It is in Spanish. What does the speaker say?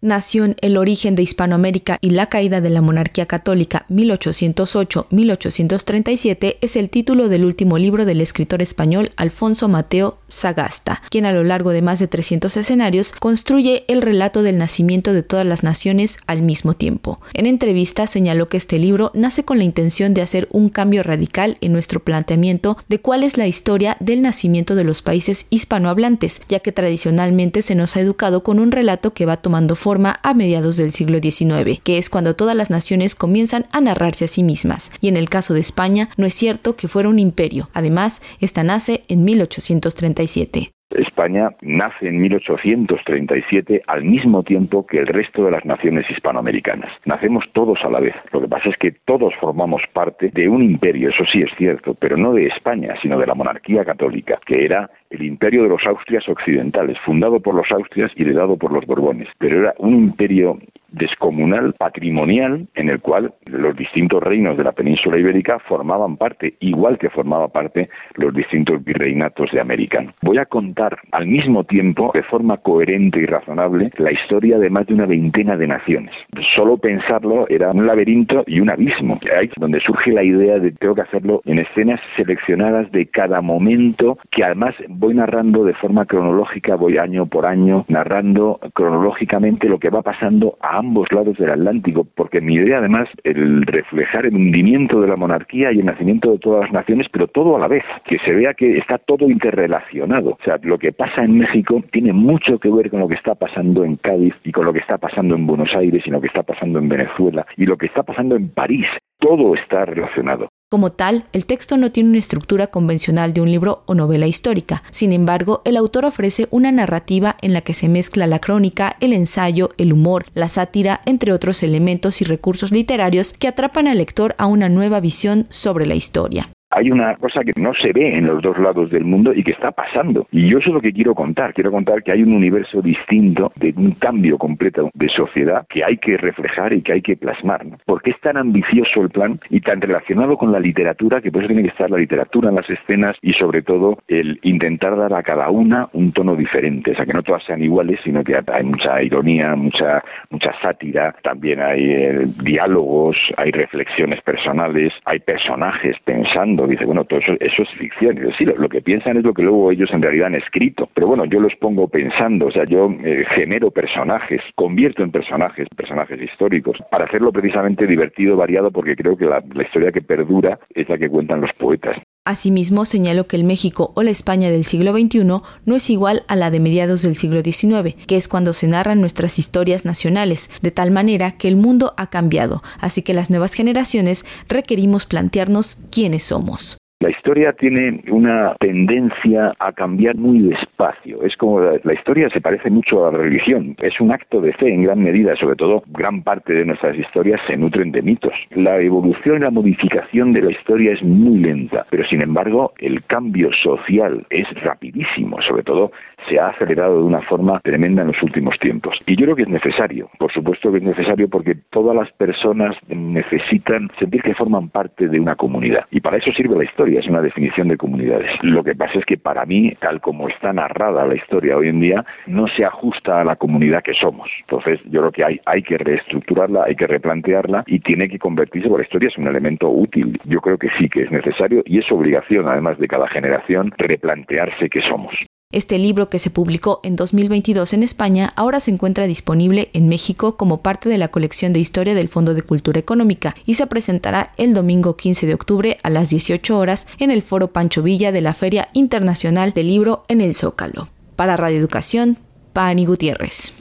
Nación, el origen de Hispanoamérica y la caída de la monarquía católica 1808-1837 es el título del último libro del escritor español Alfonso Mateo Sagasta, quien a lo largo de más de 300 escenarios construye el relato del nacimiento de todas las naciones al mismo tiempo. En entrevista señaló que este libro nace con la intención de hacer un cambio radical en nuestro planteamiento de cuál es la historia del nacimiento de los países hispanohablantes, ya que tradicionalmente se nos ha educado con un relato que va tomando forma a mediados del siglo XIX, que es cuando todas las naciones comienzan a narrarse a sí mismas. Y en el caso de España, no es cierto que fuera un imperio. Además, esta nace en 1837. España nace en 1837 al mismo tiempo que el resto de las naciones hispanoamericanas. Nacemos todos a la vez. Lo que pasa es que todos formamos parte de un imperio, eso sí es cierto, pero no de España, sino de la monarquía católica, que era el imperio de los Austrias occidentales, fundado por los Austrias y heredado por los Borbones. Pero era un imperio descomunal, patrimonial, en el cual los distintos reinos de la península ibérica formaban parte, igual que formaba parte los distintos virreinatos de América. Voy a contar al mismo tiempo, de forma coherente y razonable, la historia de más de una veintena de naciones. Solo pensarlo era un laberinto y un abismo. Ahí donde surge la idea de tengo que hacerlo en escenas seleccionadas de cada momento, que además voy narrando de forma cronológica, voy año por año narrando cronológicamente lo que va pasando a ambos lados del Atlántico, porque mi idea además el reflejar el hundimiento de la monarquía y el nacimiento de todas las naciones, pero todo a la vez, que se vea que está todo interrelacionado. O sea, lo que pasa en México tiene mucho que ver con lo que está pasando en Cádiz y con lo que está pasando en Buenos Aires y lo que está pasando en Venezuela y lo que está pasando en París. Todo está relacionado. Como tal, el texto no tiene una estructura convencional de un libro o novela histórica. Sin embargo, el autor ofrece una narrativa en la que se mezcla la crónica, el ensayo, el humor, la sátira, entre otros elementos y recursos literarios que atrapan al lector a una nueva visión sobre la historia hay una cosa que no se ve en los dos lados del mundo y que está pasando. Y yo eso es lo que quiero contar. Quiero contar que hay un universo distinto, de un cambio completo de sociedad que hay que reflejar y que hay que plasmar. ¿no? Porque es tan ambicioso el plan y tan relacionado con la literatura que por eso tiene que estar la literatura en las escenas y sobre todo el intentar dar a cada una un tono diferente. O sea, que no todas sean iguales, sino que hay mucha ironía, mucha, mucha sátira, también hay eh, diálogos, hay reflexiones personales, hay personajes pensando dice, bueno, todo eso, es ficción. Y sí, lo, que piensan es lo que luego ellos en realidad han escrito. Pero bueno, yo los pongo pensando, o sea, yo eh, genero personajes, convierto en personajes, personajes históricos, para hacerlo precisamente divertido, variado, porque creo que la historia que perdura es la que cuentan los poetas. Asimismo, señaló que el México o la España del siglo XXI no es igual a la de mediados del siglo XIX, que es cuando se narran nuestras historias nacionales, de tal manera que el mundo ha cambiado, así que las nuevas generaciones requerimos plantearnos quiénes somos. La historia tiene una tendencia a cambiar muy despacio. Es como la, historia se parece mucho a la religión. Es un acto de fe en gran medida, sobre todo gran parte de nuestras historias se nutren de mitos. La evolución y la modificación de la historia es muy lenta, pero sin embargo el cambio social es rapidísimo, sobre todo se ha acelerado de una forma tremenda en los últimos tiempos. Y yo creo que es necesario, por supuesto que es necesario porque todas las personas necesitan sentir que forman parte de una comunidad. Y para eso sirve la historia es una definición de comunidades. Lo que pasa es que para mí, tal como está narrada la historia hoy en día, no se ajusta a la comunidad que somos. Entonces, yo creo que hay, hay que reestructurarla, hay que replantearla y tiene que convertirse, por la historia es un elemento útil. Yo creo que sí que es necesario y es obligación, además de cada generación, replantearse qué somos. Este libro que se publicó en 2022 en España ahora se encuentra disponible en México como parte de la colección de historia del Fondo de Cultura Económica y se presentará el domingo 15 de octubre a las 18 horas en el Foro Pancho Villa de la Feria Internacional del Libro en el Zócalo. Para Radio Educación, Pani Gutiérrez.